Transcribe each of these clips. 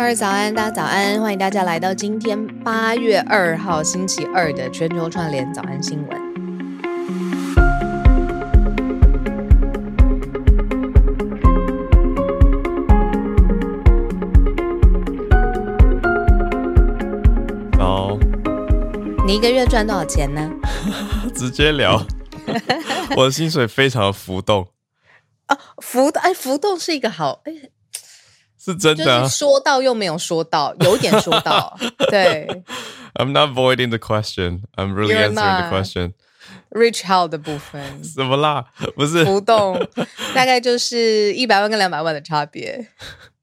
二位早安，大家早安，欢迎大家来到今天八月二号星期二的全球串联早安新闻。早，你一个月赚多少钱呢？直接聊。我的薪水非常的浮动，哦，浮哎，浮动是一个好哎，是真的、啊是。说到又没有说到，有点说到，对 I'm not voiding the question. I'm really answering the question.，rich how 的部分什么啦？不是，浮动 大概就是一百万跟两百万的差别。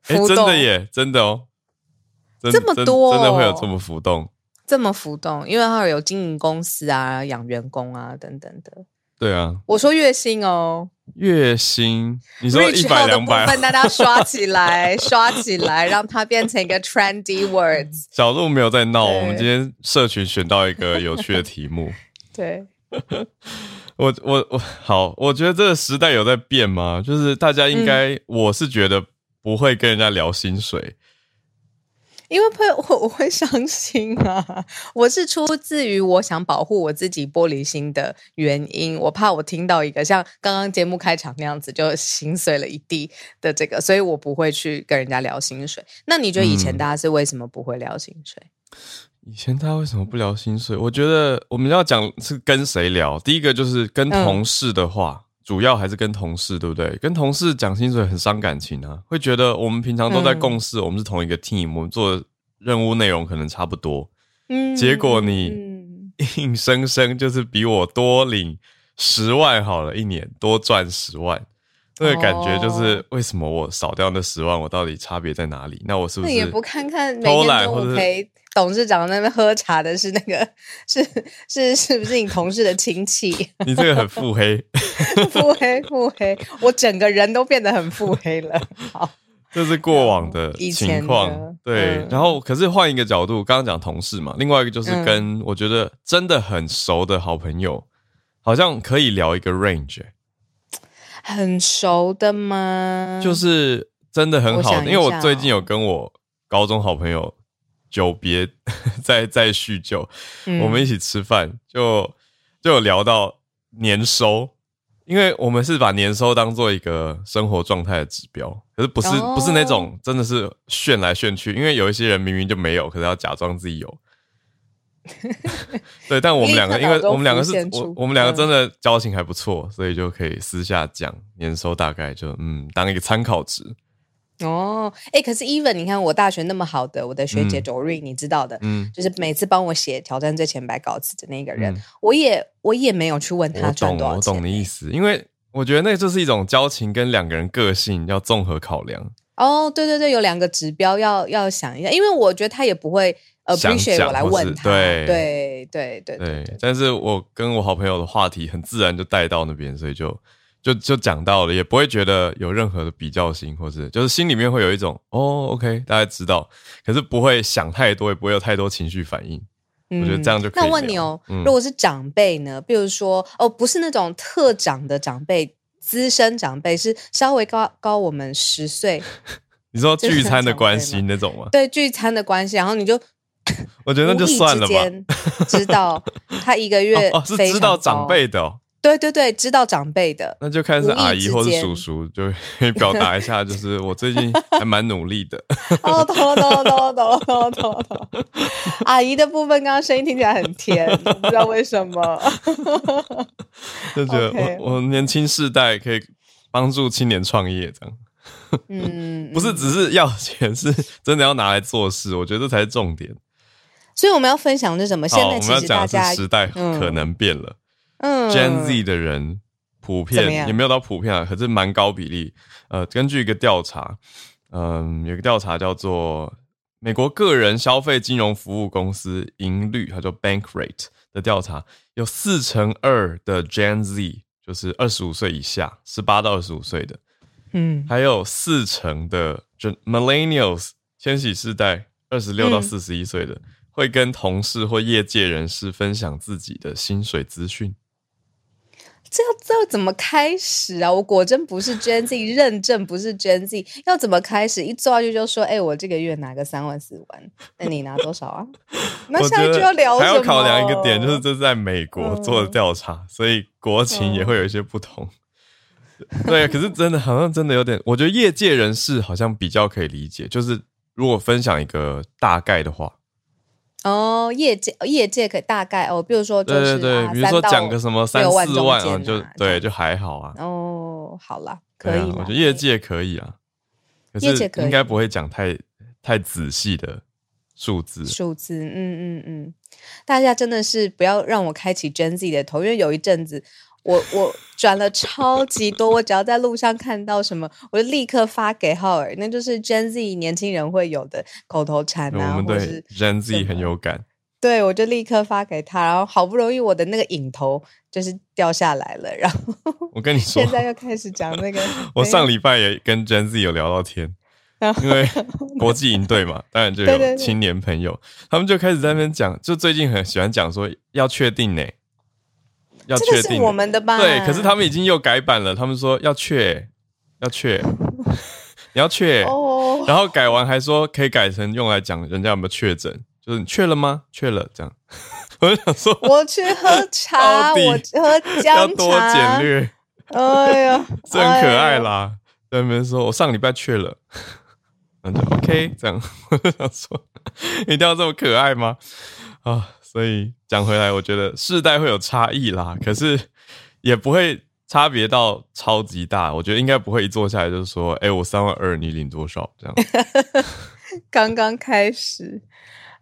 哎、浮动真的耶，真的哦。真这么多真，真的会有哦这么浮动？这么浮动，因为它有经营公司啊、养员工啊等等的。对啊，我说月薪哦月薪，你说一百两百，部分，大家刷起来，刷起来，让它变成一个 trendy words。小鹿没有在闹。我们今天社群选到一个有趣的题目。对，我我我好，我觉得这个时代有在变吗？就是大家应该，嗯我是觉得不会跟人家聊薪水。因为会我 我会伤心啊！我是出自于我想保护我自己玻璃心的原因，我怕我听到一个像刚刚节目开场那样子就心碎了一地的这个，所以我不会去跟人家聊薪水。那你觉得以前嗯大家是为什么不会聊薪水？以前大家为什么不聊薪水？我觉得我们要讲是跟谁聊。第一个就是跟同事的话，主要还是跟同事，对不对？跟同事讲薪水很伤感情啊，会觉得我们平常都在共事，我们是同一个 team，我们做的任务内容可能差不多，嗯结果你嗯硬生生就是比我多领十万好了，一年多赚十万。那个感觉就是哦为什么我少掉那十万，我到底差别在哪里？那我是不是也不看看每偷天中懒或者是午陪董事长在那边喝茶的是那个是是是不是你同事的亲戚？你这个很腹黑？腹黑腹黑，我整个人都变得很腹黑了。好，这是过往的情况，对。嗯然后，可是换一个角度，刚刚讲同事嘛，另外一个就是跟我觉得真的很熟的好朋友，好像可以聊一个 range，、欸很熟的吗？就是真的很好因为我最近有跟我高中好朋友久别 在在叙旧，嗯我们一起吃饭，就就有聊到年收。因为我们是把年收当做一个生活状态的指标，可是不是、哦不是那种真的是炫来炫去，因为有一些人明明就没有，可是要假装自己有。对，但我们两个，因为我们两个是我我们两个嗯真的交情还不错，所以就可以私下讲年收大概就嗯当一个参考值。哦，哎，可是 even 你看我大学那么好的我的学姐嗯 Doreen，、你知道的，嗯，就是每次帮我写挑战最前百稿子的那个人，嗯我也我也没有去问他赚多少钱。懂你意思，因为我觉得那就是一种交情跟两个人个性要综合考量。哦，对对对，有两个指标要要想一下，因为我觉得他也不会想 appreciate 我来讲或是问他，对。对对对对对，但是我跟我好朋友的话题很自然就带到那边，所以就就就讲到了，也不会觉得有任何的比较心，或是就是心里面会有一种哦，OK，大家知道，可是不会想太多，也不会有太多情绪反应。我觉得这样就可以那我问你哦，嗯。如果是长辈呢？比如说哦，不是那种特长的长辈，资深长辈，是稍微高高我们十岁，你说这个聚餐的关系那种吗？对聚餐的关系，然后你就我觉得那就算了吧。知道他一个月 哦，是知道长辈的哦。对对对，知道长辈的，那就看是阿姨或是叔叔，就可以 表达一下，就是我最近还蛮努力的。哦，懂懂懂懂懂懂了。阿姨的部分，刚刚声音听起来很甜，不知道为什么。就觉得我我年轻世代可以帮助青年创业，这样。嗯，不是只是要钱，是真的要拿来做事，我觉得这才是重点。所以我们要分享的是什么？现在其实大家时代可能变了。嗯，Gen Z 的人普遍也没有到普遍啊，可是蛮高比例。呃，根据一个调查，嗯，有个调查叫做美国个人消费金融服务公司盈率，它叫 Bankrate 的调查，有四成二的 Gen Z 就是二十五岁以下，十八到二十五岁的，嗯，还有四成的就 Millennials 千禧世代，二十六到四十一岁的，会跟同事或业界人士分享自己的薪水资讯。这要这要怎么开始啊？我果真不是 Gen Z，认证不是 Gen Z，要怎么开始？一坐下去就说：“哎，我这个月拿个三万四万，那你拿多少啊？”那下一句要聊，还要考量一个点，就是这是在美国做的调查，所以国情也会有一些不同。对，可是真的好像真的有点，我觉得业界人士好像比较可以理解，就是如果分享一个大概的话。哦，业界业界可以大概哦，比如说就是对对，比如说讲个什么三四万啊，就对，就还好啊。哦，好啦，可以，我觉得业界可以啊，业界应该不会讲太太仔细的数字。数字，嗯嗯嗯，大家真的是不要让我开启 Gen Z 的头，因为有一阵子。我我转了超级多，我只要在路上看到什么，我就立刻发给浩尔，那就是 Gen Z 年轻人会有的口头禅啊，我们对 Gen Z 很有感。对，我就立刻发给他，然后好不容易我的那个影头就是掉下来了，然后我跟你 说，现在又开始讲那个，我上礼拜也跟 Gen Z 有聊到天，因为国际营队嘛，当然就有青年朋友，他们就开始在那边讲，就最近很喜欢讲说要确定呢。要确定我们的吧？对，可是他们已经又改版了。他们说要确，要确，你要确。哦。然后改完还说可以改成用来讲人家有没有确诊，就是你确了吗？确了，这样。我就想说，我去喝茶，我喝姜茶。要多简略。哎呀，这很可爱啦。在那边说我上礼拜确了，那就 OK。这样，我就想说，一定要这么可爱吗？啊。所以讲回来，我觉得世代会有差异啦，可是也不会差别到超级大。我觉得应该不会一坐下来就说，哎，我三万二，你领多少？这样。刚刚开始。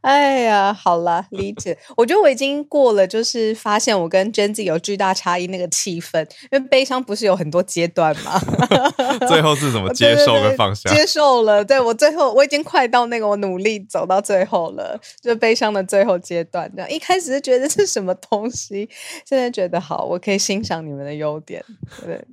哎呀，好了，理解。我觉得我已经过了，就是发现我跟 Jenzy 有巨大差异那个气氛，因为悲伤不是有很多阶段吗？最后是怎么接受跟放下？接受了，对我最后我已经快到那个我努力走到最后了，就悲伤的最后阶段。这样一开始是觉得是什么东西，现在觉得好，我可以欣赏你们的优点。对，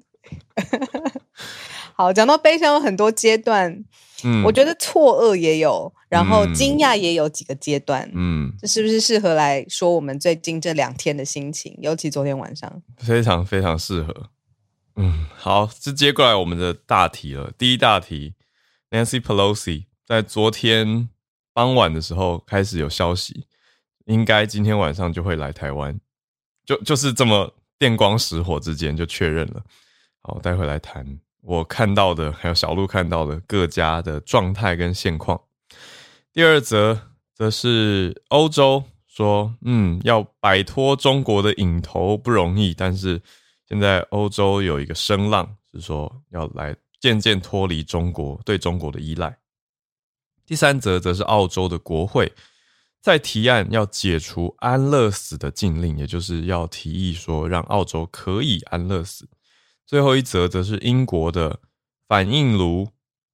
好，讲到悲伤有很多阶段。嗯，我觉得错愕也有，然后惊讶也有几个阶段。嗯，这是不是适合来说我们最近这两天的心情？尤其昨天晚上，非常非常适合。嗯，好，就接过来我们的大题了。第一大题，Nancy Pelosi 在昨天傍晚的时候开始有消息，应该今天晚上就会来台湾，就就是这么电光石火之间就确认了。好，待会来谈。我看到的，还有小鹿看到的各家的状态跟现况。第二则则是欧洲说，嗯，要摆脱中国的影头不容易，但是现在欧洲有一个声浪，是说要来渐渐脱离中国对中国的依赖。第三则则是澳洲的国会在提案要解除安乐死的禁令，也就是要提议说让澳洲可以安乐死。最后一则则是英国的反应炉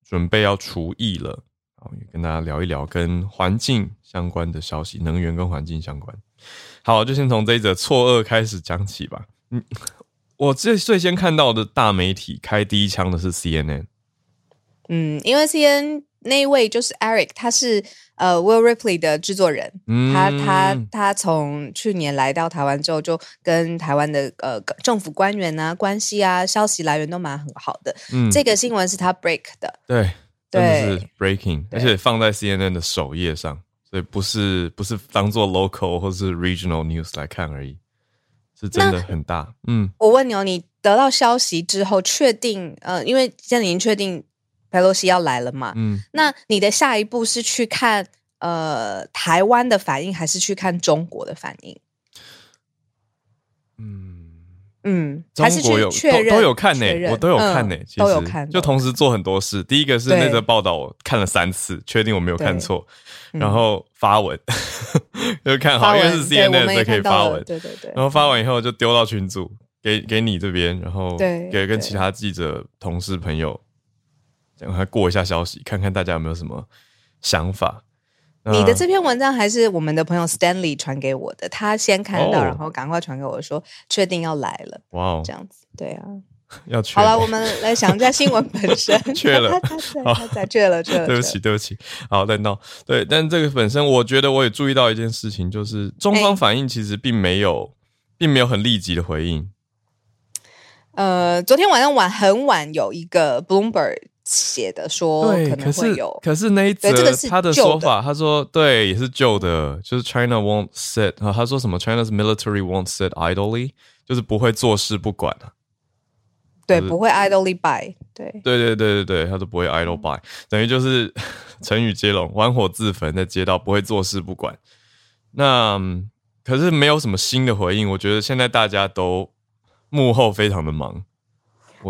准备要除役了，好，也跟大家聊一聊跟环境相关的消息，能源跟环境相关。好，就先从这一则错愕开始讲起吧。嗯，我最最先看到的大媒体开第一枪的是 CNN。嗯，因为 CNN 那一位就是 Eric，他是。呃，Will Ripley 的制作人，嗯他他他从去年来到台湾之后，就跟台湾的呃政府官员啊关系啊消息来源都蛮很好的。嗯，这个新闻是他 break 的，对，真的是 breaking，而且放在 CNN 的首页上，所以不是不是当做 local 或是 regional news 来看而已，是真的很大。嗯，我问你哦，你得到消息之后，确定呃，因为现在已经确定佩洛西要来了嘛，嗯，那你的下一步是去看呃台湾的反应，还是去看中国的反应？嗯。嗯，中国有都都有看呢，我都有看呢，都有看，就同时做很多事。第一个是那则报道，我看了三次，确定我没有看错，然后发文，就看好，因为是 CNN 才可以发文，对对对。然后发完以后就丢到群组，给给你这边，然后给跟其他记者、同事、朋友，让他过一下消息，看看大家有没有什么想法。你的这篇文章还是我们的朋友 Stanley 传给我的，他先看到，然后赶快传给我说，确定要来了。哇哦，这样子，对啊，要去。好了，我们来想一下新闻本身。去了，他在，去了，去了。对不起，对不起。好，再闹。对，但这个本身，我觉得我也注意到一件事情，就是中方反应其实并没有，并没有很立即的回应。呃，昨天晚上晚很晚有一个 Bloomberg。写的说可能会有，可是那一则他的说法，他说对也是旧的，就是 China won't sit 啊，他说什么 China's military won't sit idly，就是不会坐视不管啊，对，不会 idly by，对，对对对对对，他都不会 idly by，等于就是 成语接龙，玩火自焚，在街道不会坐视不管。那可是没有什么新的回应，我觉得现在大家都幕后非常的忙。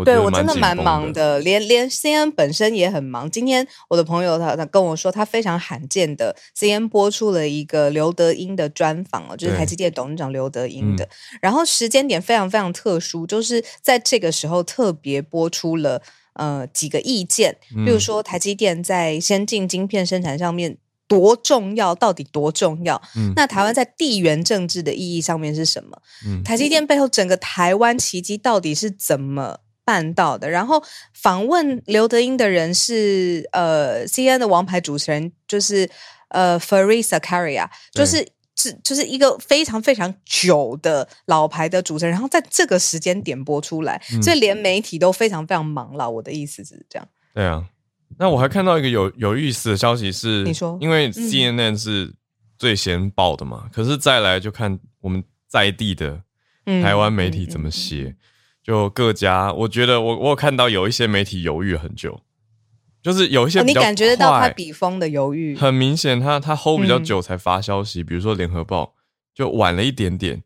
对我真的蛮忙的，连连 C N 本身也很忙。今天我的朋友他他跟我说，他非常罕见的 C N 播出了一个刘德英的专访哦，就是台积电董事长刘德英的。然后时间点非常非常特殊，就是在这个时候特别播出了呃几个意见，比如说台积电在先进晶片生产上面多重要，到底多重要？那台湾在地缘政治的意义上面是什么？台积电背后整个台湾奇迹到底是怎么？办到的，然后访问刘德英的人是呃，C N 的王牌主持人，就是呃，Farisa Caria，就是是就是一个非常非常久的老牌的主持人，然后在这个时间点播出来，所以连媒体都非常非常忙了。我的意思是这样。对啊，那我还看到一个有有意思的消息是，你说，因为 C N N 是最先报的嘛，可是再来就看我们在地的台湾媒体怎么写。就各家，我觉得我我有看到有一些媒体犹豫很久，就是有一些你感觉得到他笔锋的犹豫，很明显，他他 hold 比较久才发消息，比如说联合报就晚了一点点，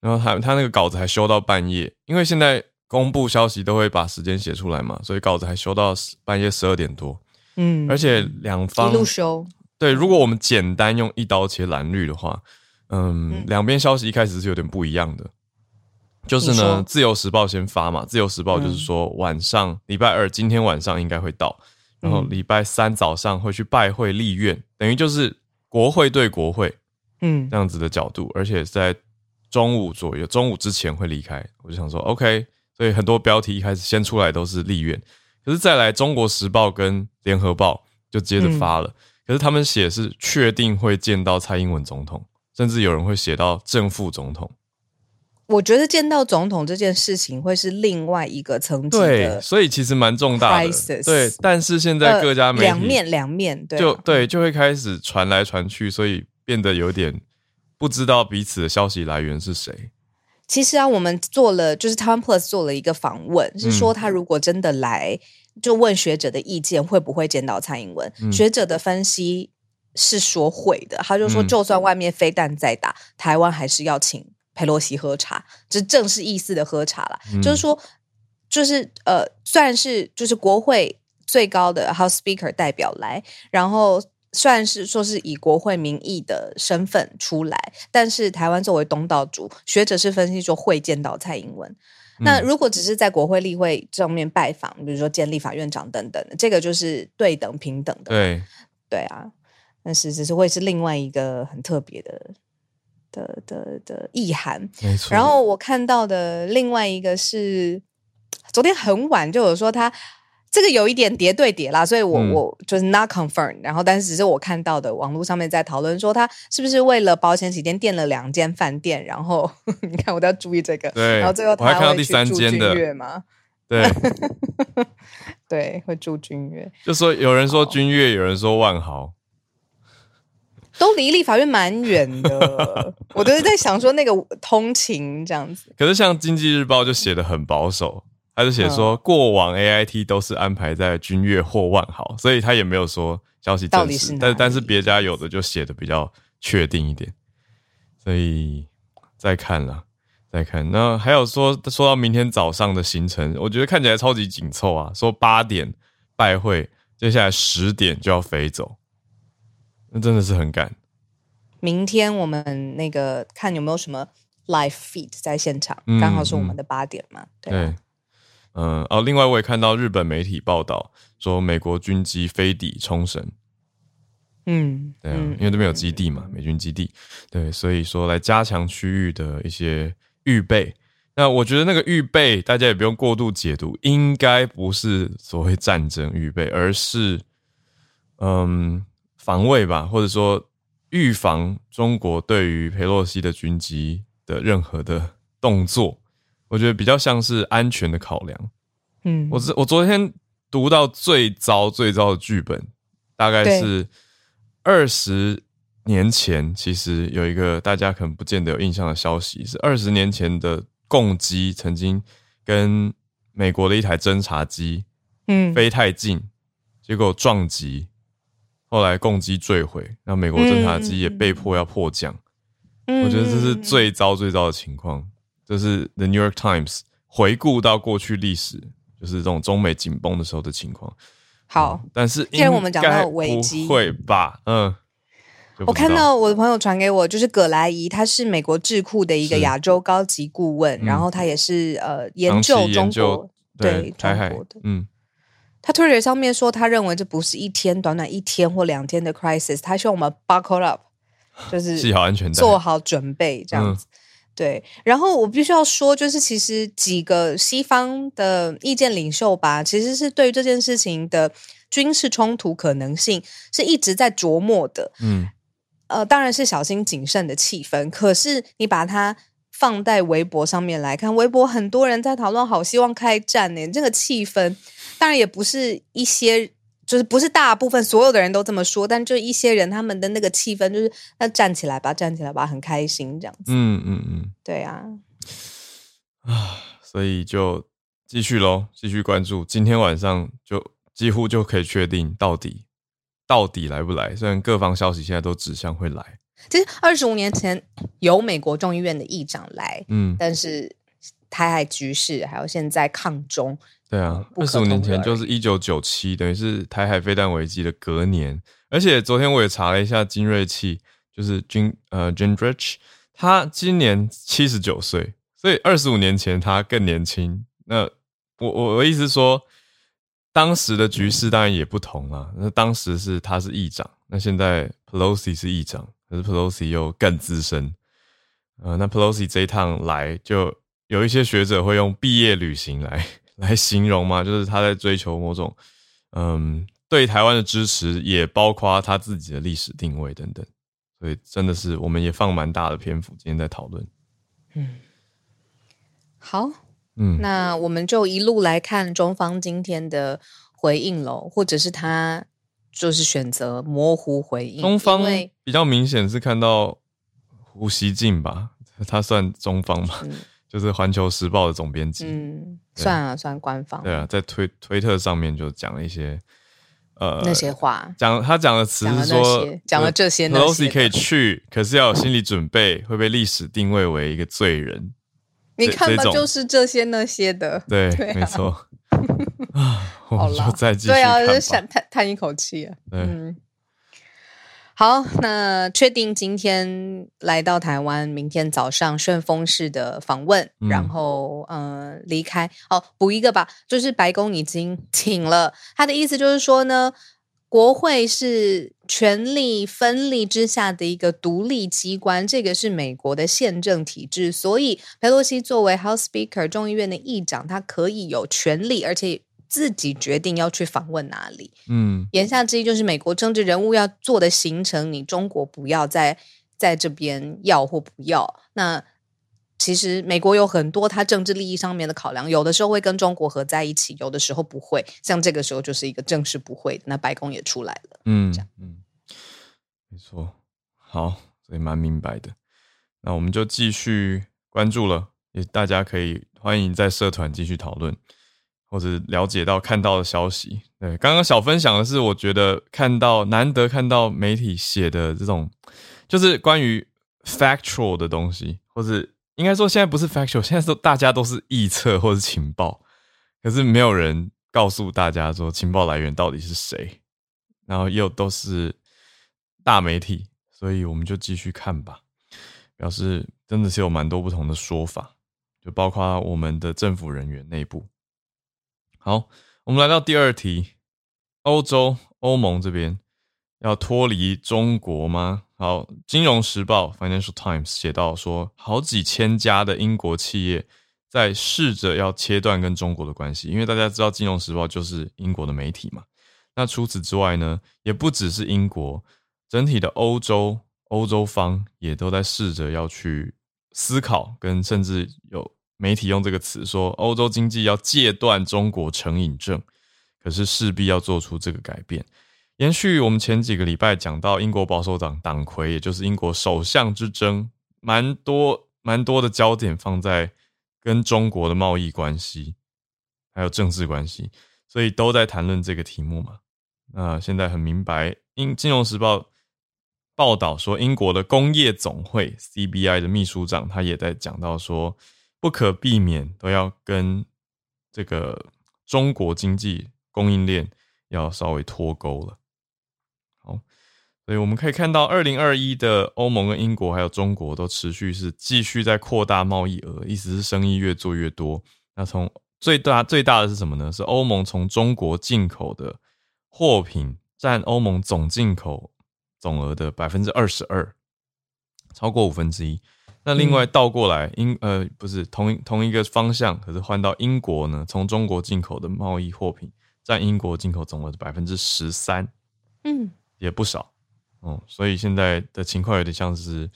然后他他那个稿子还修到半夜，因为现在公布消息都会把时间写出来嘛，所以稿子还修到半夜十二点多，嗯，而且两方一路修，对，如果我们简单用一刀切蓝绿的话，嗯，两边消息一开始是有点不一样的。就是呢，自由时报先发嘛，自由时报就是说晚上礼拜二今天晚上应该会到，然后礼拜三早上会去拜会立院，等于就是国会对国会，嗯，这样子的角度，而且在中午左右，中午之前会离开。我就想说，OK，所以很多标题一开始先出来都是立院，可是再来中国时报跟联合报就接着发了，可是他们写是确定会见到蔡英文总统，甚至有人会写到正副总统。我觉得见到总统这件事情会是另外一个层级的，所以其实蛮重大的。对，但是现在各家媒体两面两面对，就对，就会开始传来传去，所以变得有点不知道彼此的消息来源是谁。其实啊，我们做了，就是 Tom Plus 做了一个访问，是说他如果真的来，就问学者的意见，会不会见到蔡英文？学者的分析是说会的，他就说，就算外面飞弹再打，台湾还是要请。佩洛西喝茶，这正式意思的喝茶了。就是说，就是呃，虽然是就是国会最高的 House Speaker 代表来，然后虽然是说是以国会名义的身份出来，但是台湾作为东道主，学者是分析说会见到蔡英文。那如果只是在国会例会正面拜访，比如说见立法院长等等，这个就是对等平等的。对对啊，但是只是会是另外一个很特别的。的的的意涵，没错。然后我看到的另外一个是，昨天很晚就有说他这个有一点叠对叠啦，所以我我就是 not confirm。然后，但是只是我看到的网络上面在讨论说，他是不是为了保险起见垫了两间饭店？然后 你看，我都要注意这个。对，然后最后他还看到第三间的月吗？对，对，会住君悦。就说有人说君悦，有人说万豪。都离立法院蛮远的。我都是在想说那个通勤这样子。可是像经济日报就写的很保守，他就写说过往 A I T 都是安排在君悦或万豪，所以他也没有说消息证实。但但是别家有的就写的比较确定一点，所以再看了。再看，那还有说说到明天早上的行程，我觉得看起来超级紧凑啊。说八点拜会，接下来十点就要飞走，那真的是很赶。明天我们那个看有没有什么 live feed 在现场，刚好是我们的八点嘛。对，嗯，哦，另外我也看到日本媒体报道说，美国军机飞抵冲绳。嗯，对啊，因为这边有基地嘛，美军基地。对，所以说来加强区域的一些。预备，那我觉得那个预备，大家也不用过度解读，应该不是所谓战争预备，而是嗯防卫吧，或者说预防中国对于佩洛西的军机的任何的动作，我觉得比较像是安全的考量。嗯，我我昨天读到最糟最糟的剧本，大概是二十。年前其实有一个大家可能不见得有印象的消息，是二十年前的共机曾经跟美国的一台侦察机，嗯，飞太近，结果撞击，后来共机坠毁，那美国侦察机也被迫要迫降。我觉得这是最糟最糟的情况。这是 The New York Times 回顾到过去历史，就是这种中美紧绷的时候的情况。好，但是既然我们讲到危机，会吧？嗯。我看到我的朋友传给我，就是葛莱仪，他是美国智库的一个亚洲高级顾问，然后他也是呃研究中国对中国的。嗯，他 Twitter 上面说，他认为这不是一天短短一天或两天的 crisis，他希望我们 buckle up，就是系好安全带，做好准备这样子。对，然后我必须要说，就是其实几个西方的意见领袖吧，其实是对于这件事情的军事冲突可能性是一直在琢磨的。嗯。呃，当然是小心谨慎的气氛。可是你把它放在微博上面来看，微博很多人在讨论，好希望开战呢。这个气氛当然也不是一些，就是不是大部分所有的人都这么说，但就一些人他们的那个气氛就是那站起来吧，站起来吧，很开心这样子。嗯嗯嗯，对啊，啊，所以就继续喽，继续关注。今天晚上就几乎就可以确定到底。到底来不来？虽然各方消息现在都指向会来。其实二十五年前有美国众议院的议长来，嗯，但是台海局势还有现在抗中，对啊，二十五年前就是一九九七，等于是台海飞弹危机的隔年。而且昨天我也查了一下金瑞器，就是军呃 Gingrich，他今年七十九岁，所以二十五年前他更年轻。那我我我意思说。当时的局势当然也不同了。那当时是他是议长，那现在 Pelosi 是议长，可是 Pelosi 又更资深。呃，那 Pelosi 这一趟来，就有一些学者会用毕业旅行来 来形容嘛，就是他在追求某种嗯对台湾的支持，也包括他自己的历史定位等等。所以真的是我们也放蛮大的篇幅今天在讨论。嗯，好。嗯，那我们就一路来看中方今天的回应喽，或者是他就是选择模糊回应。中方比较明显是看到胡锡进吧，他算中方吧，就是《环球时报》的总编辑。嗯，算啊，算官方。对啊，在推推特上面就讲了一些呃那些话，讲他讲的词是说讲了这些，Pelosi 可以去，可是要有心理准备，会被历史定位为一个罪人。你看吧，就是这些那些的，对，没错。啊，我们就再继续对啊，就想叹叹一口气啊。嗯，好，那确定今天来到台湾，明天早上顺风式的访问，然后呃离开。哦，补一个吧，就是白宫已经 请了，他的意思就是说呢。国会是权力分立之下的一个独立机关，这个是美国的宪政体制，所以佩洛西作为 House Speaker 众议院的议长，他可以有权利，而且自己决定要去访问哪里。嗯，言下之意就是美国政治人物要做的行程，你中国不要在在这边要或不要。那其实美国有很多它政治利益上面的考量，有的时候会跟中国合在一起，有的时候不会。像这个时候就是一个正式不会，那白宫也出来了。嗯，这样，嗯，没错。好，所以蛮明白的。那我们就继续关注了，也大家可以欢迎在社团继续讨论，或者了解到看到的消息。对，刚刚小分享的是，我觉得看到难得看到媒体写的这种，就是关于 factual 的东西，或者应该说现在不是 factual，现在说大家都是臆测或者情报，可是没有人告诉大家说情报来源到底是谁，然后又都是大媒体，所以我们就继续看吧。表示真的是有蛮多不同的说法，就包括我们的政府人员内部。好，我们来到第二题，欧洲欧盟这边要脱离中国吗？好，《金融时报》（Financial Times） 写到说，好几千家的英国企业在试着要切断跟中国的关系，因为大家知道，《金融时报》就是英国的媒体嘛。那除此之外呢，也不只是英国，整体的欧洲。欧洲方也都在试着要去思考，跟甚至有媒体用这个词说，欧洲经济要戒断中国成瘾症，可是势必要做出这个改变。延续我们前几个礼拜讲到英国保守党党魁，也就是英国首相之争，蛮多蛮多的焦点放在跟中国的贸易关系，还有政治关系，所以都在谈论这个题目嘛。那现在很明白，英金融时报。报道说，英国的工业总会 （CBI） 的秘书长他也在讲到说，不可避免都要跟这个中国经济供应链要稍微脱钩了。好，所以我们可以看到，二零二一的欧盟跟英国还有中国都持续是继续在扩大贸易额，意思是生意越做越多。那从最大最大的是什么呢？是欧盟从中国进口的货品占欧盟总进口。总额的百分之二十二，超过五分之一。那另外倒过来，英呃不是同同一个方向，可是换到英国呢？从中国进口的贸易货品占英国进口总额的百分之十三，嗯，也不少，哦，所以现在的情况有点像是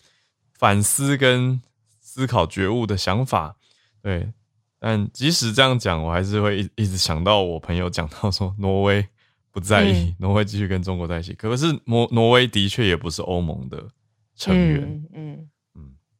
反思跟思考觉悟的想法，对。但即使这样讲，我还是会一一直想到我朋友讲到说挪威。不在意，挪威继续跟中国在一起。可是挪挪威的确也不是欧盟的成员。嗯嗯，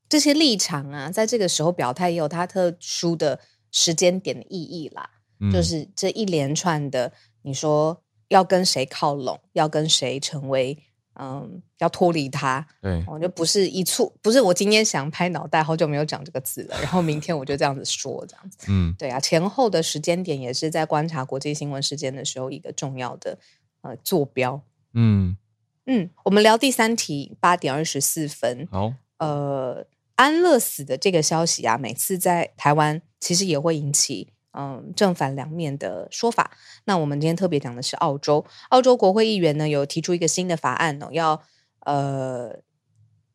这些立场啊，在这个时候表态也有它特殊的时间点的意义啦。就是这一连串的，你说要跟谁靠拢，要跟谁成为。嗯，要脱离他，对，我就不是一处，不是我今天想拍脑袋，好久没有讲这个字了，然后明天我就这样子说，这样子，嗯，对啊，前后的时间点也是在观察国际新闻事件的时候一个重要的呃坐标，嗯。嗯，我们聊第三题，八点二十四分，好，呃，安乐死的这个消息啊，每次在台湾其实也会引起。嗯，正反两面的说法。那我们今天特别讲的是澳洲，澳洲国会议员呢有提出一个新的法案哦，要呃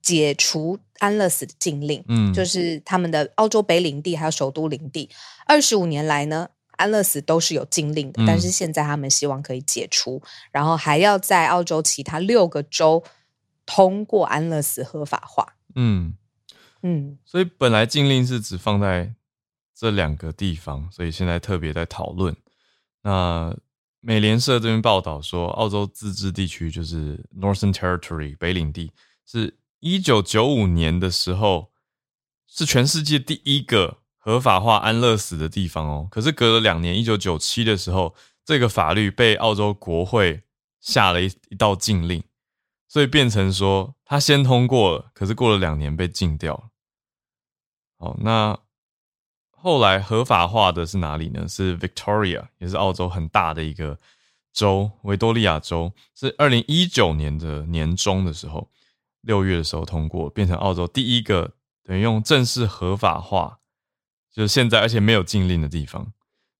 解除安乐死的禁令。嗯，就是他们的澳洲北领地还有首都领地，二十五年来呢，安乐死都是有禁令的，但是现在他们希望可以解除，然后还要在澳洲其他六个州通过安乐死合法化。嗯嗯，所以本来禁令是只放在。这两个地方，所以现在特别在讨论。那美联社这边报道说，澳洲自治地区就是 Northern Territory 北领地，是一九九五年的时候是全世界第一个合法化安乐死的地方哦。可是隔了两年，一九九七的时候，这个法律被澳洲国会下了一一道禁令，所以变成说他先通过了，可是过了两年被禁掉了。好，那。后来合法化的是哪里呢？是 Victoria，也是澳洲很大的一个州，维多利亚州，是二零一九年的年中的时候，六月的时候通过，变成澳洲第一个等于用正式合法化，就是现在而且没有禁令的地方。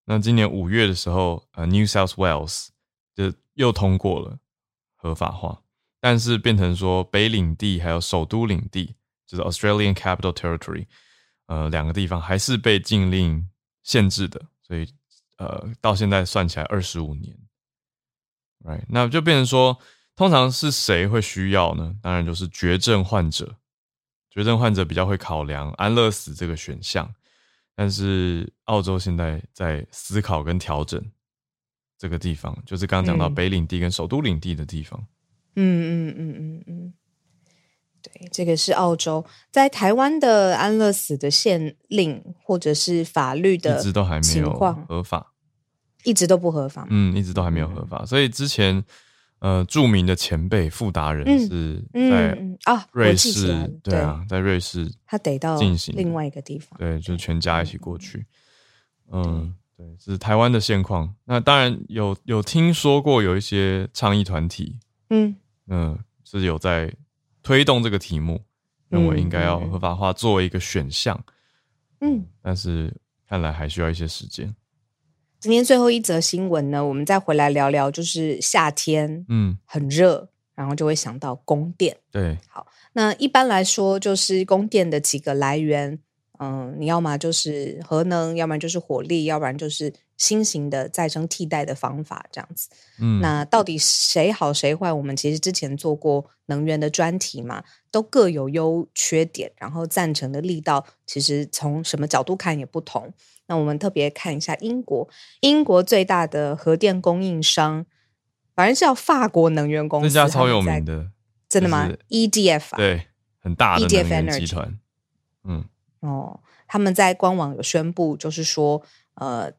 那今年五月的时候，呃，New South Wales 就又通过了合法化，但是变成说北领地还有首都领地，就是 Australian Capital Territory。呃，两个地方还是被禁令限制的，所以呃，到现在算起来二十五年，right？那就变成说，通常是谁会需要呢？当然就是绝症患者，绝症患者比较会考量安乐死这个选项。但是澳洲现在在思考跟调整这个地方，就是刚刚讲到北领地跟首都领地的地方。嗯嗯嗯嗯嗯。对，这个是澳洲，在台湾的安乐死的限令或者是法律的一直都还没有，合法，一直都不合法。嗯，一直都还没有合法。所以之前呃，著名的前辈傅达人嗯是嗯在嗯啊，瑞士，对啊，在瑞士他得到进行另外一个地方。对，就是全家一起过去。嗯，对，这是台湾的现况。那当然有有听说过有一些倡议团体，嗯嗯，是有在推动这个题目，认为应该要合法化作为一个选项，嗯。但是看来还需要一些时间。今天最后一则新闻呢，我们再回来聊聊，就是夏天嗯，很热，然后就会想到供电。对，好那一般来说，就是供电的几个来源，嗯，你要么就是核能，要不然就是火力，要不然就是新型的再生替代的方法，这样子。嗯，那到底谁好谁坏？我们其实之前做过能源的专题嘛，都各有优缺点，然后赞成的力道其实从什么角度看也不同。那我们特别看一下英国，英国最大的核电供应商，反正是叫法国能源公司，这家超有名的，真的吗就是？EDF 啊，对，很大的 EDF 集团。嗯哦，他们在官网有宣布，就是说，呃，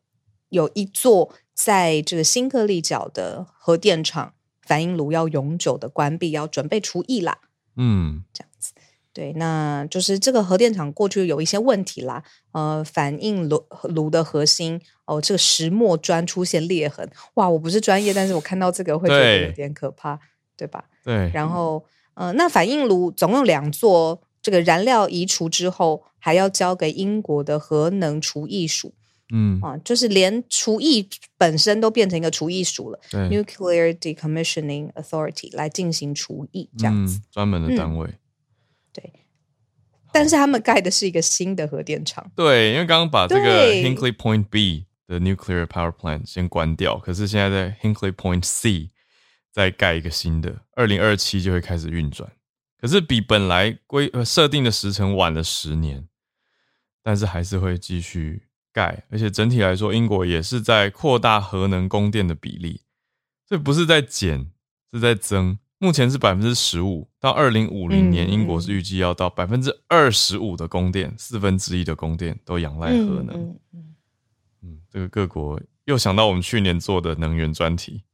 有一座在这个新克利角的核电厂反应炉要永久的关闭，要准备除役啦。嗯，这样子。对，那就是这个核电厂过去有一些问题啦，呃，反应炉炉的核心哦，这个石墨砖出现裂痕，哇，我不是专业，但是我看到这个会觉得有点可怕，对吧？对，然后，呃，那反应炉总共两座，这个燃料移除之后，还要交给英国的核能除役署嗯，啊，就是连厨艺本身都变成一个厨艺署了对，，Nuclear Decommissioning Authority 来进行厨艺这样子。嗯，专门的单位。对但是他们盖的是一个新的核电厂，对，因为刚刚把这个 Hinkley Point B 的 nuclear power plant 先关掉，可是现在在 Hinkley Point C 再盖一个新的，二零二七就会开始运转。可是比本来规呃设定的时程晚了十年，但是还是会继续盖，而且整体来说，英国也是在扩大核能供电的比例，这不是在减，是在增。目前是百分之十五，到二零五零年，嗯英国是预计要到百分之二十五的供电，四分之一的供电都仰赖核能。嗯嗯，嗯，这个各国又想到我们去年做的能源专题，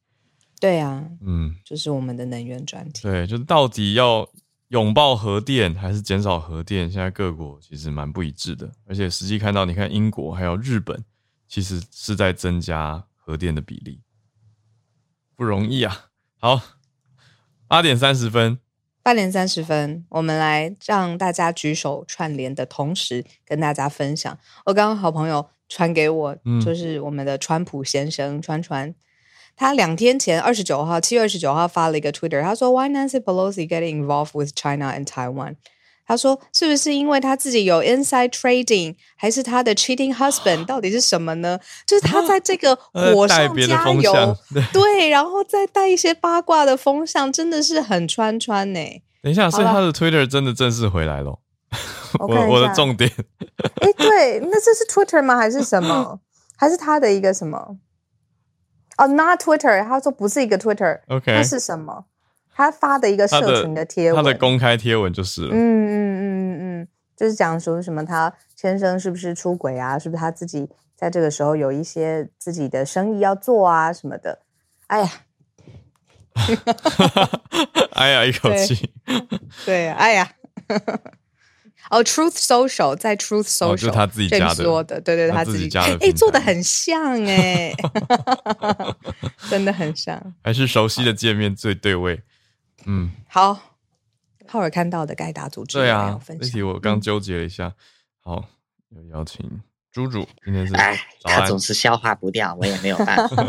对啊，嗯，就是我们的能源专题。对，就是到底要拥抱核电还是减少核电，现在各国其实蛮不一致的，而且实际看到，你看英国还有日本，其实是在增加核电的比例，不容易啊。好，八点三十分，八点三十分，我们来让大家举手串联的同时，跟大家分享。我刚刚好朋友传给我，嗯。就是我们的川普先生川川，他两天前二十九号，七月二十九号发了一个 Twitter，他说 Why Nancy Pelosi getting involved with China and Taiwan？他说：“是不是因为他自己有 inside trading，还是他的 cheating husband？到底是什么呢？就是他在这个 呃火上加油，对。对，然后再带一些八卦的风向，真的是很穿穿呢、等一下，所以他的 Twitter 真的正式回来了。我我我的重点，哎，对，那这是 Twitter 吗？还是什么？还是他的一个什么？哦、n o t Twitter，他说不是一个 Twitter，OK，那是什么？他发的一个社群的贴文，他的公开贴文就是了。嗯嗯嗯嗯嗯，就是讲说什么他先生是不是出轨啊？是不是他自己在这个时候有一些自己的生意要做啊什么的？哎呀，哎呀，一口气，对，哎呀。哦，Truth Social 在 Truth 哦 Social，、就是他自己家的说的，对对，他他自己家的哎，做的很像哎，真的很像。还是熟悉的界面最对位。嗯，好，浩尔看到的该打组织对有没有啊，分享这题我刚纠结了一下。好，有邀请猪猪，今天是哎，他总。是消化不掉，我也没有办法。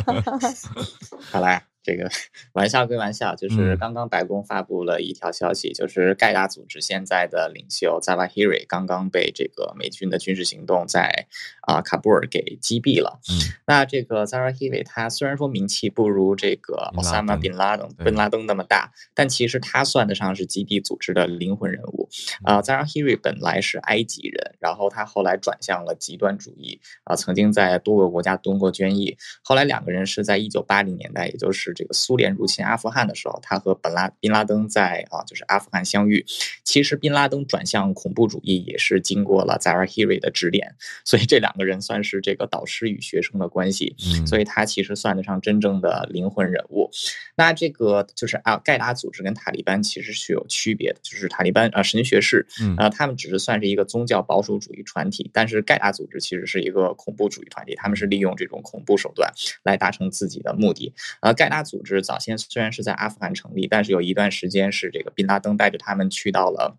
好啦，这个玩笑归玩笑，就是嗯刚刚白宫发布了一条消息，就是盖达组织现在的领袖 Zawahiri 刚刚被这个美军的军事行动在啊、喀布尔给击毙了。嗯那这个 Zawahiri 他虽然说名气不如这个宾拉 Osama 登 bin Laden 对宾拉登那么大，但其实他算得上是基地组织的灵魂人物。啊、扎 Zawahiri 本来是埃及人，然后他后来转向了极端主义啊、曾经在多个国家蹲过捐役。后来两个人是在一九八零年代，也就是这个苏联入侵阿富汗的时候，他和本拉宾拉登在啊就是阿富汗相遇。其实宾拉登转向恐怖主义也是经过了 Zawahiri 的指点，所以这两个人算是这个导师与学生的关系。嗯所以他其实算得上真正的灵魂人物。那这个就是啊，盖达组织跟塔利班其实是有区别的，就是塔利班啊神学士，嗯呃，他们只是算是一个宗教保守主义团体，但是盖达组织其实是一个恐怖主义团体，他们是利用这种恐怖手段来达成自己的目的。呃，盖达组织早先虽然是在阿富汗成立，但是有一段时间是这个宾拉登带着他们去到了。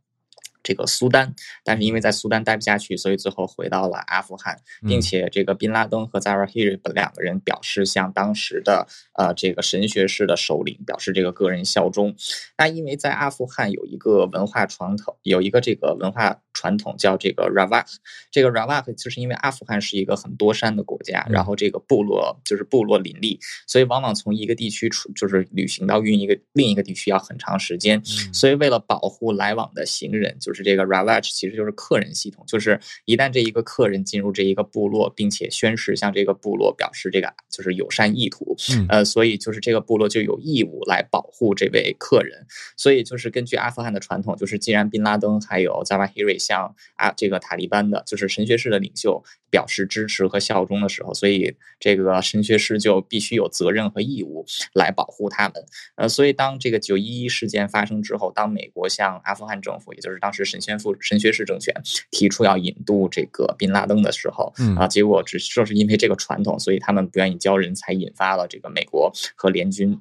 这个苏丹，但是因为在苏丹待不下去，所以最后回到了阿富汗，并嗯。且这个宾拉登和 Zawahiri 两个人表示向当时的呃这个神学士的首领表示这个个人效忠。那因为在阿富汗有一个文化传统，有一个这个文化传统叫这个 Ravak，这个 Ravak 就是因为阿富汗是一个很多山的国家，嗯。然后这个部落就是部落林立，所以往往从一个地区出就是旅行到运一个另一个地区要很长时间。嗯。所以为了保护来往的行人，就是这个 Ravach 其实就是客人系统，就是一旦这一个客人进入这一个部落，并且宣誓向这个部落表示这个就是友善意图，嗯呃，所以就是这个部落就有义务来保护这位客人。所以就是根据阿富汗的传统，就是既然宾拉登还有 Zawahiri 向啊这个塔利班的，就是神学士的领袖表示支持和效忠的时候，所以这个神学士就必须有责任和义务来保护他们。呃，所以当这个九一一事件发生之后，当美国向阿富汗政府，也就是当时神宣副神学士政权提出要引渡这个宾拉登的时候，嗯啊，结果只正是因为这个传统，所以他们不愿意交人，才引发了这个美国和联军。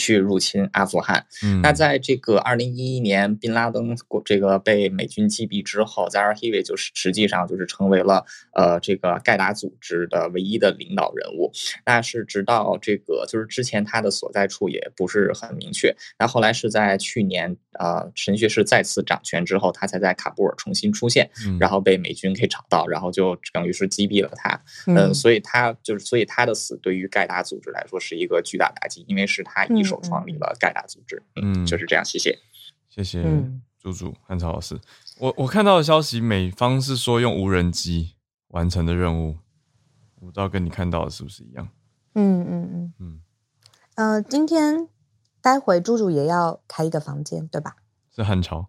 去入侵阿富汗。嗯那在这个二零一一年，宾拉登国这个被美军击毙之后，Zawahiri 就是实际上就是成为了呃这个盖达组织的唯一的领导人物。那是直到这个就是之前他的所在处也不是很明确。那后来是在去年呃神学士再次掌权之后，他才在卡布尔重新出现，嗯然后被美军给找到，然后就等于是击毙了他。嗯呃，所以他就是，所以他的死对于盖达组织来说是一个巨大打击，因为是他一手创立了盖亚组织。嗯就是这样，谢谢。谢谢嗯猪猪汉超老师。我我看到的消息，美方是说用无人机完成的任务，我不知道跟你看到的是不是一样？嗯嗯嗯，嗯，呃，今天待会猪猪也要开一个房间，对吧？是汉超。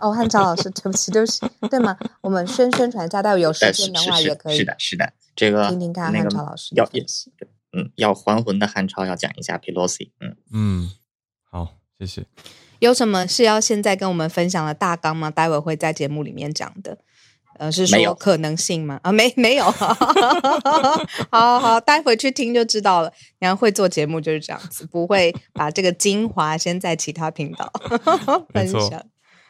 哦，汉超老师，对不起，对不起，对吗？我们宣宣传一下，待会有时间的话也可以是的，是的，这个听听看那个汉超老师的要分析。嗯要还魂的汉超要讲一下 Pelosi。嗯，嗯，好，谢谢。有什么是要现在跟我们分享的大纲吗？待会会在节目里面讲的。呃，是说可能性吗？啊，没没有，好好好，待会去听就知道了。然后会做节目就是这样子，不会把这个精华先在其他频道分享。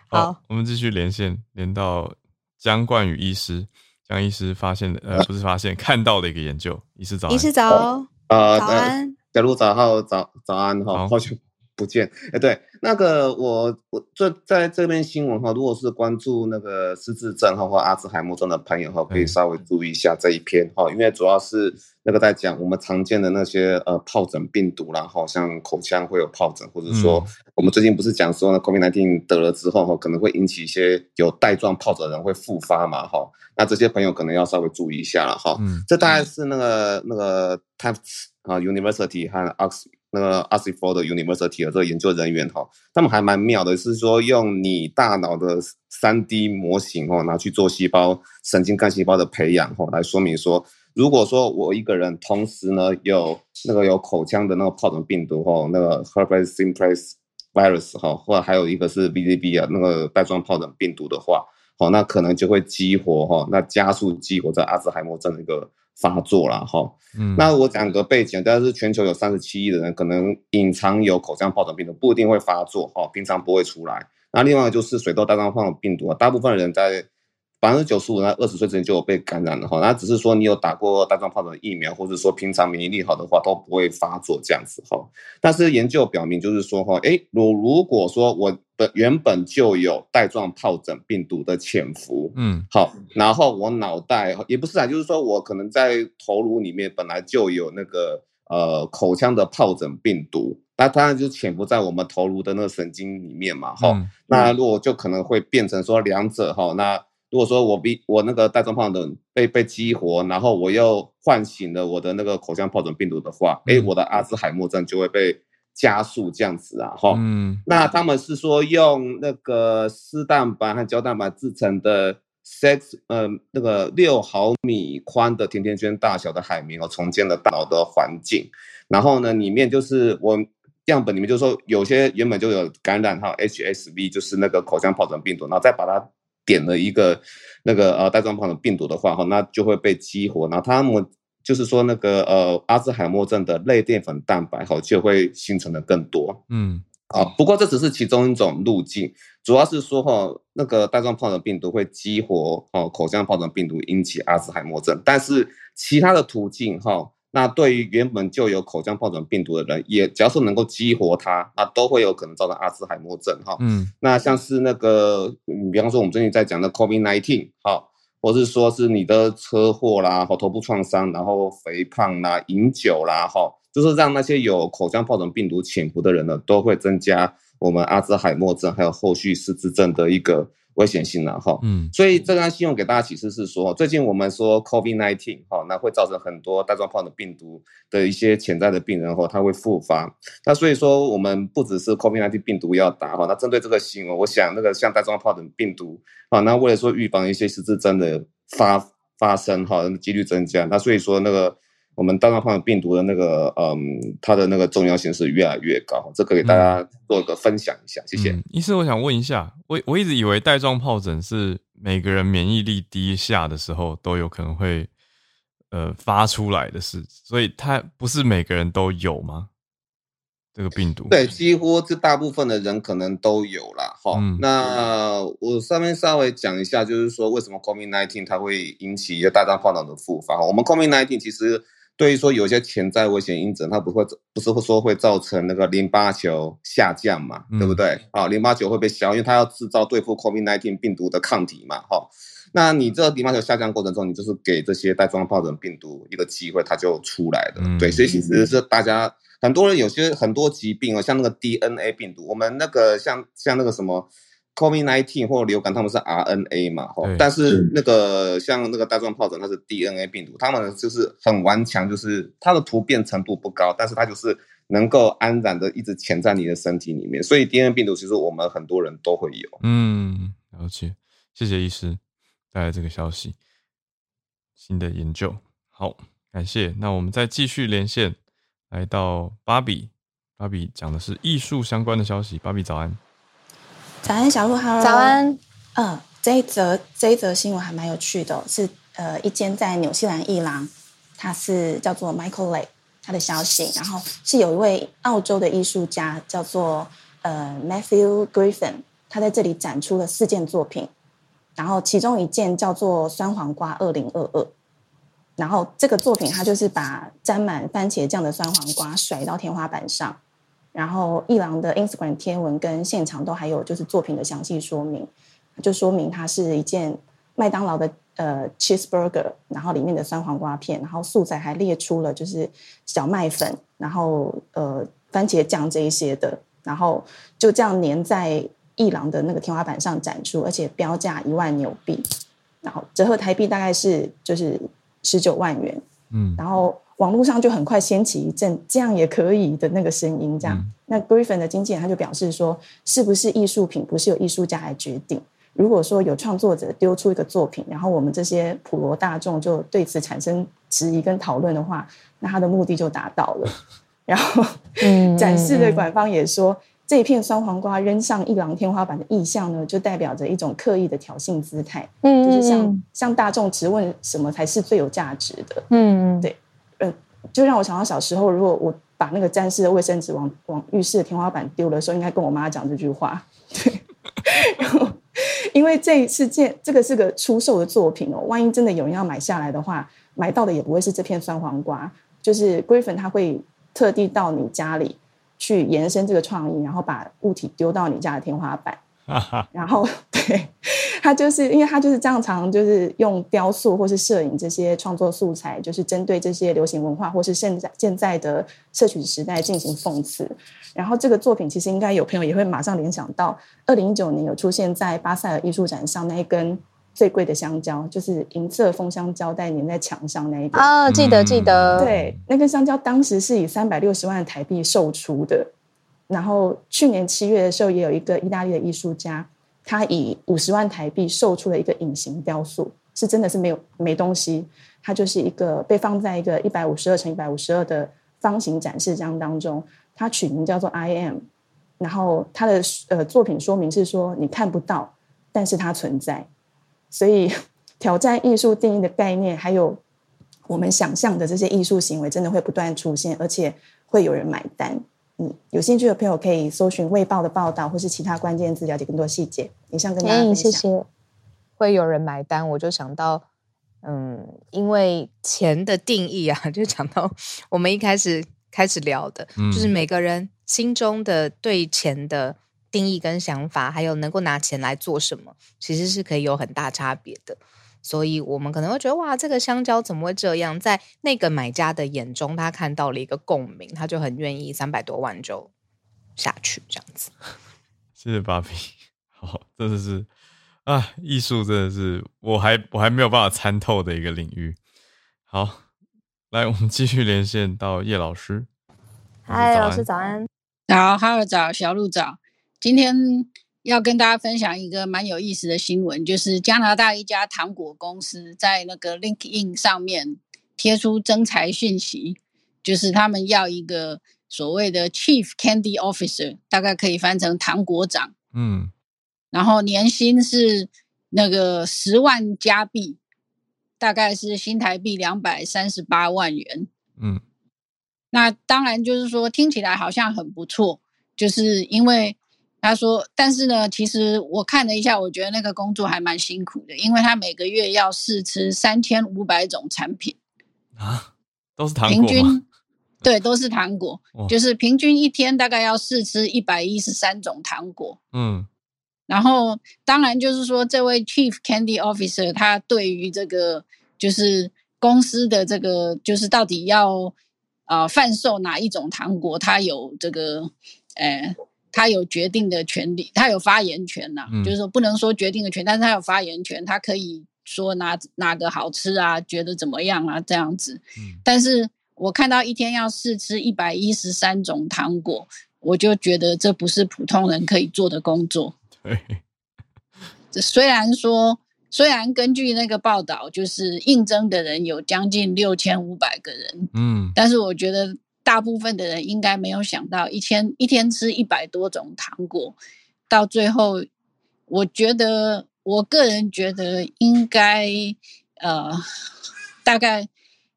好，我们继续连线，连到江冠宇医师。江医师发现的，呃，不是发现，看到的一个研究。医师早安。医师早，呃，早安。小鹿早好，早早安哈，好好久不见。哎，对，那个我我这在这边新闻哈，如果是关注那个失智症哈或阿兹海默症的朋友哈，可以嗯稍微注意一下这一篇哈，因为主要是那个在讲我们常见的那些呃疱疹病毒然后，像口腔会有疱疹，或者说嗯我们最近不是讲说呢，COVID-19 得了之后哈，可能会引起一些有带状疱疹的人会复发嘛哈，那这些朋友可能要稍微注意一下了哈。嗯这大概是那个那个 Tufts 啊 University 和 Ox 那个 Oxford University 的这个研究人员哈，他们还蛮妙的，是说用你大脑的三 D 模型哦，拿去做细胞神经干细胞的培养哦，来说明说，如果说我一个人同时呢有那个有口腔的那个疱疹病毒哦，那个 herpes simplex virus 哈，或者还有一个是 VZV 啊那个带状疱疹病毒的话，好，那可能就会激活哈，那加速激活这阿兹海默症的一个发作了哈。嗯，那我讲个背景，但是全球有三十七亿的人可能隐藏有口腔疱疹病毒，不一定会发作哈，平常不会出来。那另外就是水痘带状疱疹病毒啊，大部分人在百分之九十五在二十岁之前就有被感染了哈，那只是说你有打过带状疱疹疫苗，或者说平常免疫力好的话都不会发作这样子哈。但是研究表明就是说哈，诶，如如果说我本原本就有带状疱疹病毒的潜伏，嗯。好，然后我脑袋也不是啊，就是说我可能在头颅里面本来就有那个呃口腔的疱疹病毒，那当然就潜伏在我们头颅的那个神经里面嘛，哈、嗯。那如果就可能会变成说两者哈，那如果说我比我那个带状疱疹被被激活，然后我又唤醒了我的那个口腔疱疹病毒的话，哎、嗯。我的阿兹海默症就会被加速这样子啊，哈。嗯。那他们是说用那个丝蛋白和胶蛋白制成的 sex 呃那个六毫米宽的甜甜圈大小的海绵哦，重建了大脑的环境，然后呢里面就是我样本里面就是说有些原本就有感染哈 HSV 就是那个口腔疱疹病毒，然后再把它点了一个那个呃带状疱疹病毒的话哈，那就会被激活，然后他们。就是说，那个呃，阿兹海默症的类淀粉蛋白哈就会形成的更多，嗯啊，不过这只是其中一种路径，主要是说哈，那个带状疱疹病毒会激活哦口腔疱疹病毒，引起阿兹海默症。但是其他的途径哈，那对于原本就有口腔疱疹病毒的人，也只要是能够激活它，那都会有可能造成阿兹海默症哈。嗯那像是那个，嗯比方说我们最近在讲的 COVID nineteen，好，或是说是你的车祸啦，或头部创伤，然后肥胖啦、饮酒啦，哈，就是让那些有口腔疱疹病毒潜伏的人呢，都会增加我们阿兹海默症还有后续失智症的一个危险性了哈。嗯所以这张信用给大家启示是说，最近我们说 COVID nineteen 哈，那会造成很多带状疱疹病毒的一些潜在的病人哈，他会复发。那所以说，我们不只是 COVID nineteen 病毒要打哈，那针对这个新闻，我想那个像带状疱疹病毒啊，那为了说预防一些失智症的发发生哈，几率增加，那所以说那个。我们带状疱疹病毒的那个，嗯，它的那个重要性是越来越高，这个给大家做个分享一下，谢谢。嗯医师，我想问一下，我我一直以为带状疱疹是每个人免疫力低下的时候都有可能会呃发出来的事，所以它不是每个人都有吗？这个病毒？对，几乎这大部分的人可能都有啦。哈、嗯那我上面稍微讲一下，就是说为什么 COVID-19 它会引起一个大状疱疹的复发。我们 COVID-19 其实对于说有一些潜在危险因子，它不会不是会说会造成那个淋巴球下降嘛，嗯对不对？啊，淋巴球会被消，因为它要制造对付 COVID-19 病毒的抗体嘛，哈、那你这个淋巴球下降过程中，你就是给这些带状疱疹病毒一个机会，它就出来了。嗯对，所以其实是大家很多人有些很多疾病哦，像那个 DNA 病毒，我们那个像像那个什么 COVID-19 或流感，他们是 RNA 嘛，吼，但是那个像那个带状疱疹，它是 DNA 病毒，他们就是很顽强，就是它的突变程度不高，但是它就是能够安然的一直潜在你的身体里面，所以 DNA 病毒其实我们很多人都会有。嗯，了解，谢谢医师带来这个消息，新的研究，好，感谢。那我们再继续连线，来到芭比，芭比讲的是艺术相关的消息。芭比早安，早安，小鹿，Hello，早。安，嗯，这一则这一则新闻还蛮有趣的哦、是呃一间在纽西兰艺廊，它是叫做 Michael Lay，他的消息，然后是有一位澳洲的艺术家叫做呃 Matthew Griffin，他在这里展出了四件作品，然后其中一件叫做酸黄瓜二零二二。然后这个作品，它就是把沾满番茄酱的酸黄瓜甩到天花板上，然后一郎的 Instagram 贴文跟现场都还有就是作品的详细说明，就说明它是一件麦当劳的呃 cheeseburger，然后里面的酸黄瓜片，然后素材还列出了就是小麦粉，然后呃番茄酱这一些的，然后就这样粘在一郎的那个天花板上展出，而且标价一万纽币，然后折合台币大概是就是十九万元。嗯然后网络上就很快掀起一阵这样也可以的那个声音，这样。嗯那 Griffin 的经纪人他就表示说，是不是艺术品不是由艺术家来决定？如果说有创作者丢出一个作品，然后我们这些普罗大众就对此产生质疑跟讨论的话，那他的目的就达到了。然后嗯展示的馆方也说，这一片酸黄瓜扔上一廊天花板的意象呢，就代表着一种刻意的挑衅姿态，嗯就是向向大众质问什么才是最有价值的。嗯对呃，就让我想到小时候，如果我把那个沾湿的卫生纸往往浴室的天花板丢的时候，应该跟我妈讲这句话。对，然后因为这一次件这个是个出售的作品哦，万一真的有人要买下来的话，买到的也不会是这片酸黄瓜，就是 Griffin 他会特地到你家里去延伸这个创意，然后把物体丢到你家的天花板。然后 对他就是因为他就是这样，常常就是用雕塑或是摄影这些创作素材，就是针对这些流行文化或是现在现在的社群时代进行讽刺。然后这个作品其实应该有朋友也会马上联想到，二零一九年有出现在巴塞尔艺术展上那一根最贵的香蕉，就是银色封箱胶带粘在墙上那一个。啊，记得记得，对，那根香蕉当时是以三百六十万台币售出的。然后去年七月的时候，也有一个意大利的艺术家，他以五十万台币售出了一个隐形雕塑，是真的是没有没东西，它就是一个被放在一个一百五十二乘一百五十二的方形展示箱当中，它取名叫做 I am，然后它的呃作品说明是说你看不到，但是它存在，所以 挑战艺术定义的概念，还有我们想象的这些艺术行为，真的会不断出现，而且会有人买单。嗯，有兴趣的朋友可以搜寻《卫报》的报道，或是其他关键字，了解更多细节。以上跟大家分享。谢谢。会有人买单，我就想到，嗯，因为钱的定义啊，就讲到我们一开始开始聊的，就是每个人心中的对钱的定义跟想法，还有能够拿钱来做什么，其实是可以有很大差别的。所以我们可能会觉得哇，这个香蕉怎么会这样？在那个买家的眼中，他看到了一个共鸣，他就很愿意三百多万就下去这样子。谢谢芭比，好，真的是啊，艺术真的是我还我还没有办法参透的一个领域。好，来我们继续连线到叶老师。嗨，老师早安。早，哈喽，早，小鹿早。今天。要跟大家分享一个蛮有意思的新闻，就是加拿大一家糖果公司在那个 LinkedIn 上面贴出征才讯息，就是他们要一个所谓的 Chief Candy Officer，大概可以翻成糖果长。嗯，然后年薪是那个十万加币，大概是新台币两百三十八万元。嗯，那当然就是说听起来好像很不错，就是因为。他说：“但是呢，其实我看了一下，我觉得那个工作还蛮辛苦的，因为他每个月要试吃三千五百种产品啊，都是糖果，平 均对，都是糖果，就是平均一天大概要试吃一百一十三种糖果。嗯，然后当然就是说，这位 Chief Candy Officer 他对于这个就是公司的这个就是到底要啊贩售哪一种糖果，他有这个呃。”他有决定的权利，他有发言权呐，就是说不能说决定的权，但是他有发言权，他可以说哪哪个好吃啊，觉得怎么样啊这样子。但是我看到一天要试吃一百一十三种糖果，我就觉得这不是普通人可以做的工作。对，这虽然说，虽然根据那个报道，就是应征的人有将近六千五百个人，嗯，但是我觉得。大部分的人应该没有想到，一天一天吃一百多种糖果，到最后，我觉得我个人觉得应该，呃，大概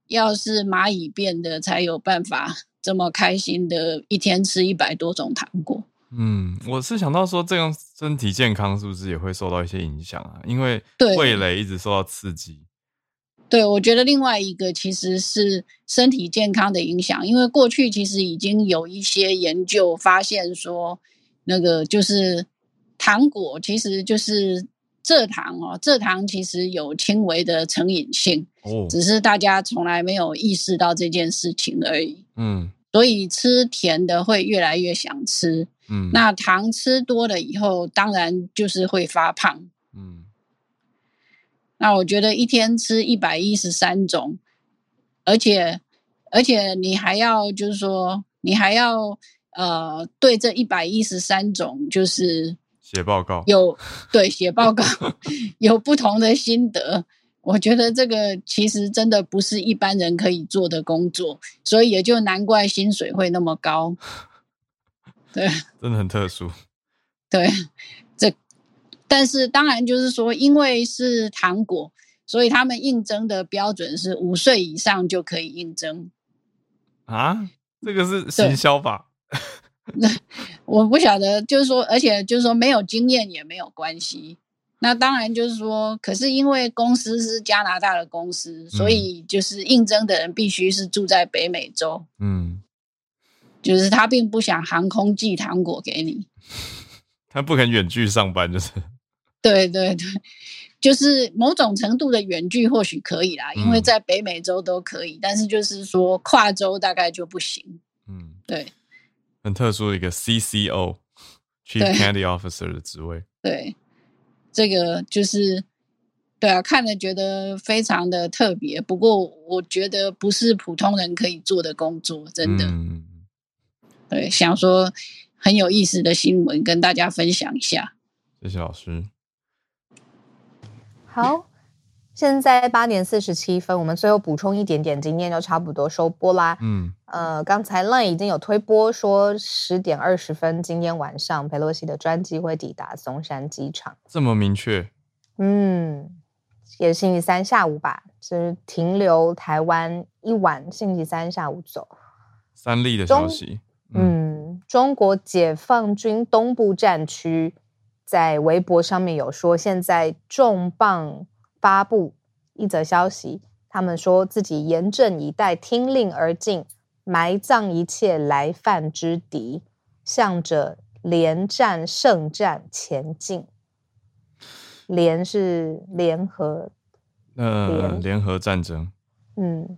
要是蚂蚁变的才有办法这么开心的一天吃一百多种糖果。嗯，我是想到说，这样身体健康是不是也会受到一些影响啊？因为味蕾一直受到刺激。对，我觉得另外一个其实是身体健康的影响，因为过去其实已经有一些研究发现说，那个就是糖果其实就是蔗糖哦，蔗糖其实有轻微的成瘾性，哦，只是大家从来没有意识到这件事情而已。嗯，所以吃甜的会越来越想吃，嗯，那糖吃多了以后，当然就是会发胖，嗯。那我觉得一天吃一百一十三种，而且而且你还要就是说，你还要呃对这一百一十三种就是写报告，有对写报告 有不同的心得。我觉得这个其实真的不是一般人可以做的工作，所以也就难怪薪水会那么高。对，真的很特殊。对。但是当然就是说，因为是糖果，所以他们应征的标准是五岁以上就可以应征。啊，这个是行销法？那 我不晓得，就是说，而且就是说，没有经验也没有关系。那当然就是说，可是因为公司是加拿大的公司，所以就是应征的人必须是住在北美洲。嗯，就是他并不想航空寄糖果给你，他不肯远距上班，就是。对对对，就是某种程度的远距或许可以啦，因为在北美洲都可以，但是就是说跨州大概就不行。嗯，对，很特殊的一个 CCO，Chief Candy Officer 的职位。对，这个就是对啊，看了觉得非常的特别。不过我觉得不是普通人可以做的工作，真的。嗯，对，想说很有意思的新闻跟大家分享一下。谢谢老师。好，现在八点四十七分，我们最后补充一点点，今天就差不多收播啦。嗯，呃，刚才 Line 已经有推播说十点二十分，今天晚上佩洛西的专机会抵达松山机场。这么明确，嗯，也是星期三下午吧，就是停留台湾一晚，星期三下午走。三立的消息。嗯，嗯，中国解放军东部战区在微博上面有说，现在重磅发布一则消息，他们说自己严阵以待，听令而进，埋葬一切来犯之敌，向着连战胜战前进。联是联合，呃，联联合战争。嗯，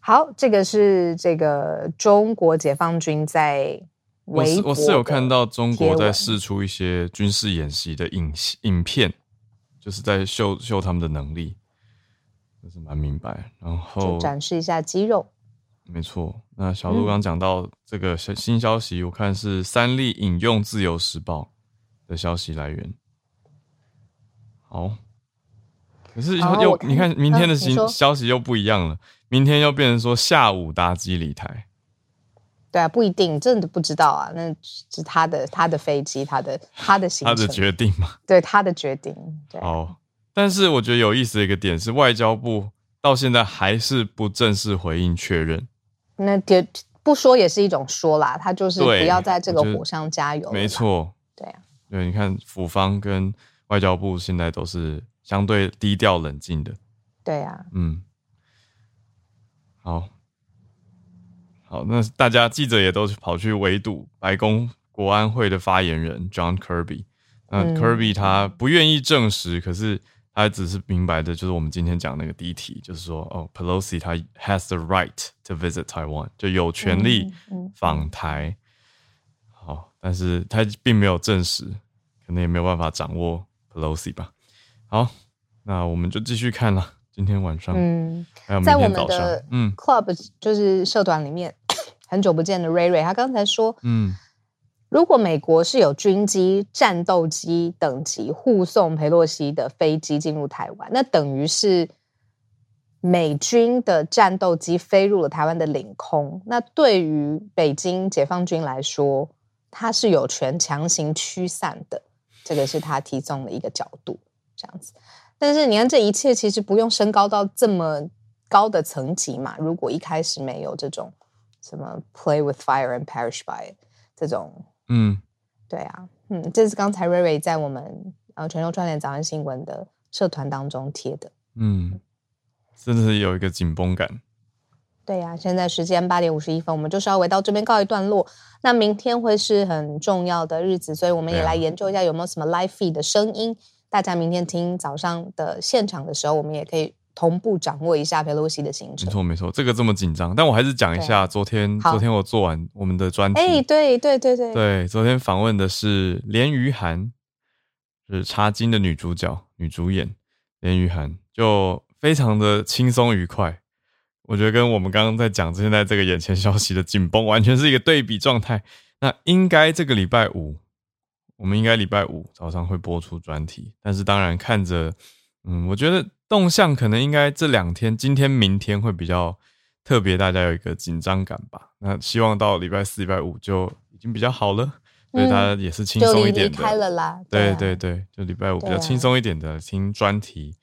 好，这个是这个中国解放军在我是我是有看到中国在试出一些军事演习的影影片，就是在秀秀他们的能力，这是蛮明白。然后展示一下肌肉。没错，那小鹿刚讲到这个新新消息，我看是三立引用《自由时报》的消息来源。好，可是又你看明天的新消息又不一样了，明天又变成说下午搭机离台。对啊，不一定，真的不知道啊，那是他的他的飞机，他的他的行程，他的决定嘛。对他的决定。对啊，哦，但是我觉得有意思的一个点是，外交部到现在还是不正式回应确认。那就不说也是一种说啦，他就是不要在这个火上加油。没，错，对啊，对，你看府方跟外交部现在都是相对低调冷静的。对啊，嗯，好，好，那大家记者也都跑去围堵白宫国安会的发言人 John Kirby。那嗯 Kirby 他不愿意证实，可是他只是明白的，就是我们今天讲那个第一题，就是说，哦，Pelosi 他 has the right to visit Taiwan，就有权利嗯嗯访台。好，但是他并没有证实，可能也没有办法掌握 Pelosi 吧。好，那我们就继续看了。今天晚上，嗯，还有明在我们天早上的，嗯 club 就是社团里面很久不见的瑞瑞，他刚才说，嗯，如果美国是有军机、战斗机等级护送佩洛西的飞机进入台湾，那等于是美军的战斗机飞入了台湾的领空。那对于北京解放军来说，他是有权强行驱散的，这个是他提供的一个角度，这样子。但是你看，这一切其实不用升高到这么高的层级嘛。如果一开始没有这种什么 “play with fire and perish by” it 这种嗯，对啊，嗯，这是刚才瑞瑞在我们呃全球串联早安新闻的社团当中贴的。嗯，真的是有一个紧绷感。对呀、现在时间八点五十一分，我们就稍微到这边告一段落。那明天会是很重要的日子，所以我们也来研究一下有没有什么 live feed 的声音。大家明天听早上的现场的时候，我们也可以同步掌握一下佩洛西的行程没。错没错，这个这么紧张，但我还是讲一下，昨天昨天我做完我们的专题，哎，对对对对，对，昨天访问的是连于涵，是《茶金》的女主角、女主演连于涵，就非常的轻松愉快。我觉得跟我们刚刚在讲现在这个眼前消息的紧绷，完全是一个对比状态。那应该这个礼拜五，我们应该礼拜五早上会播出专题，但是当然看着，嗯，我觉得动向可能应该这两天，今天、明天会比较特别，大家有一个紧张感吧。那希望到礼拜四、礼拜五就已经比较好了，所以大家也是轻松一点的。离开了啦。对啊对对，就礼拜五比较轻松一点的听专题，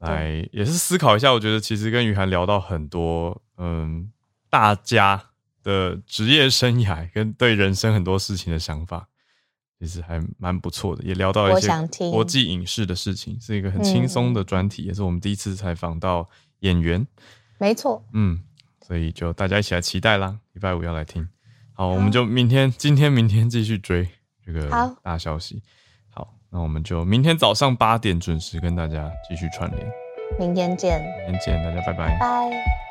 来也是思考一下。我觉得其实跟雨涵聊到很多，嗯，大家的职业生涯跟对人生很多事情的想法，其实还蛮不错的。也聊到我一些国际影视的事情，是一个很轻松的专题，也是我们第一次采访到演员。没错。嗯，所以就大家一起来期待啦，礼拜五要来听。好，我们就明天、今天、明天继续追这个好大消息。好，那我们就明天早上八点准时跟大家继续串联。明天见，明天见，大家拜拜。拜。